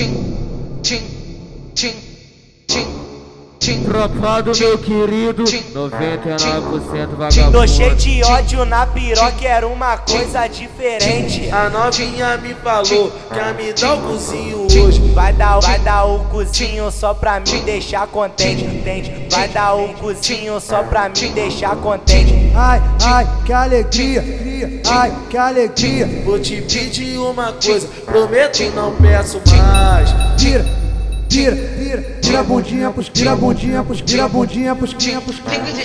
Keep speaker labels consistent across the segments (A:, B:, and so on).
A: Tim, tim, tim, tim, tim.
B: Tropa do meu querido, 99% vagabundo.
C: Tô cheio de ódio na piroca, era uma coisa diferente.
D: A novinha me falou que ia me dar o cozinho hoje.
C: Vai dar, vai dar o cozinho só pra me deixar contente, entende? Vai dar o cozinho só pra me deixar contente.
E: Ai, ai, que alegria, ai, que alegria.
D: Vou te pedir uma coisa, prometo não peço mais.
E: Tira, tira, tira, tira a bundinha pros tira a bundinha pros tira a bundinha pros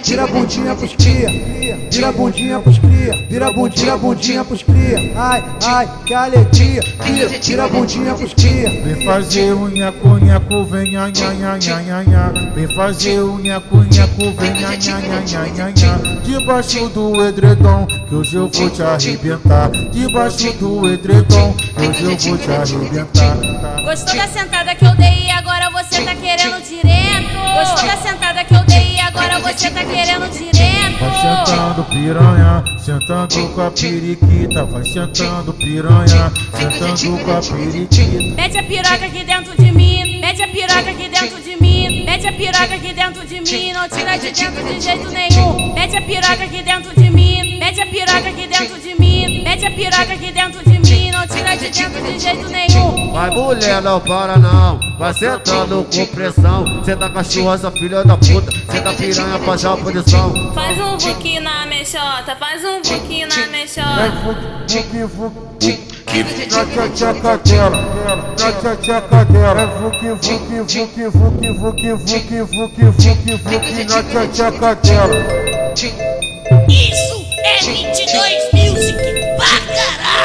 E: tira a bundinha pros cria, tira a bundinha pros cria, tira a bundinha, tira bundinha pros cria. Ai, ai, que alegria, tira, tira a bundinha pros cria.
F: Vem fazer o nhaco, nhaco, vem nha, nha, nha, nha, nha, nha. Vem fazer o nhaco, nhaco, vem nha, nha, nha, nha, nha, nha. Debaixo do edredom, que hoje eu vou te arrebentar. Debaixo do edredom, que hoje eu vou te arrebentar.
G: Gostou da sentada que eu dei e agora você você tá querendo direto?
F: Vai sentando piranha, sentando com a periquita. Vai sentando piranha, sentando com a periquita.
G: Mete a piroca aqui dentro de mim, mete a piroca aqui dentro de mim, mete a piroca aqui dentro de mim, não tira de dentro de jeito nenhum. Mete a piroca aqui dentro de mim, mete a piroca aqui dentro de mim, mete a piroca aqui dentro de mim, não tira de dentro de jeito nenhum.
B: Vai mulher, não para não. Vai sentando com pressão. Cê tá cachorra, filha da puta. Cê tá piranha, faz a posição.
H: Faz um vuki na mexota, faz um vuki na mexota.
F: Na tchaca dela, na tchaca dela. É vuki, vuki, vuki, vuki, vuki, vuki, vuki, vuki, vuki. Na tchaca dela.
A: Isso é 22 Music pra caralho.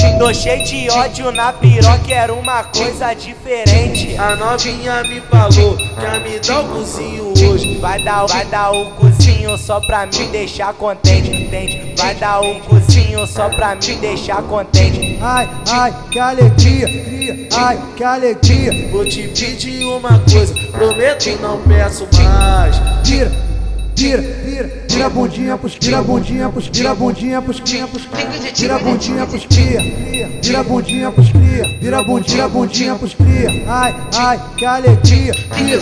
C: Tô cheio de ódio na piroca, era uma coisa diferente.
D: A novinha me falou que ia me dar o cozinho hoje.
C: Vai dar, vai dar o cozinho só pra me deixar contente, entende? Vai dar o cozinho só pra me deixar contente.
E: Ai, ai, que alegria, ai, que alegria.
D: Vou te pedir uma coisa, prometo e não peço mais.
E: Tira, tira, tira, tira a bundinha pros tira a bundinha pros tira a bundinha pros tira a bundinha pros cria, tira a bundinha pros cria, tira a bundinha, bundinha pros cria. Ai, ai, que alegria,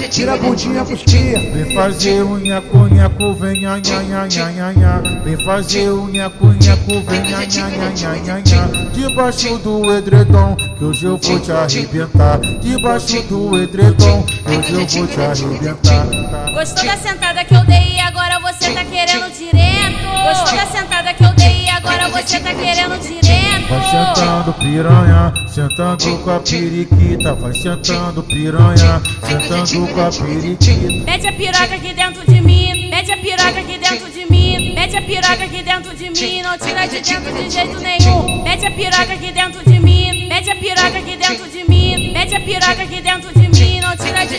E: tira, a bundinha pros cria.
F: Vem fazer o nhaco, nhaco, vem nha, nha, nha, nha, nha, nha. Vem fazer o nhaco, nhaco, vem nha, nha, nha, nha, nha. Debaixo do edredom, que hoje eu vou te arrebentar. Debaixo do edredom, que hoje eu vou te arrebentar.
G: Gostou da sentada que eu dei? E agora você tá querendo direto? Gostou da sentada que eu dei e agora você tá querendo direto?
F: Vai sentando piranha, sentando com a periquita. Vai sentando piranha, sentando com a periquita.
G: Mete a piroca aqui dentro de mim, mete a piroca aqui dentro de mim, mete a piroca aqui dentro de mim, não tira de dentro de jeito nenhum. Mete a piroca aqui dentro de mim,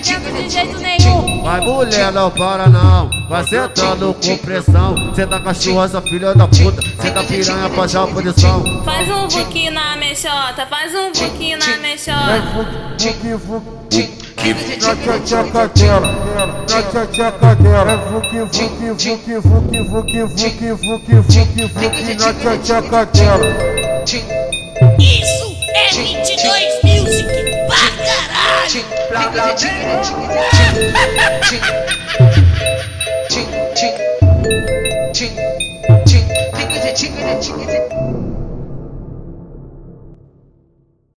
G: de jeito nenhum.
B: Vai mulher, não para não. Vai sentando com pressão. Cê tá cachorra, filha da puta. Cê tá piranha, faz a posição.
H: Faz um vuki na mexota, faz um vuki na mexota.
F: Na tchaca dela, na tchaca dela. É vuki, vuki, vuki, vuki, vuki, vuki, vuki, vuki, vuki. Na tchaca dela.
A: Isso é 22 Music pra 칭, 핑크지, 칭이지, 칭이지, 칭, 칭, 칭, 칭, 칭, 칭, 핑크지, 칭이지, 칭이지.